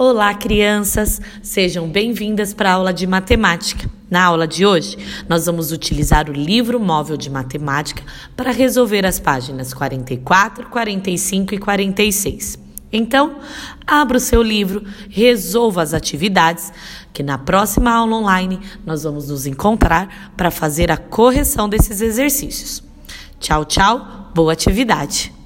Olá, crianças! Sejam bem-vindas para a aula de matemática. Na aula de hoje, nós vamos utilizar o livro móvel de matemática para resolver as páginas 44, 45 e 46. Então, abra o seu livro, resolva as atividades, que na próxima aula online nós vamos nos encontrar para fazer a correção desses exercícios. Tchau, tchau, boa atividade!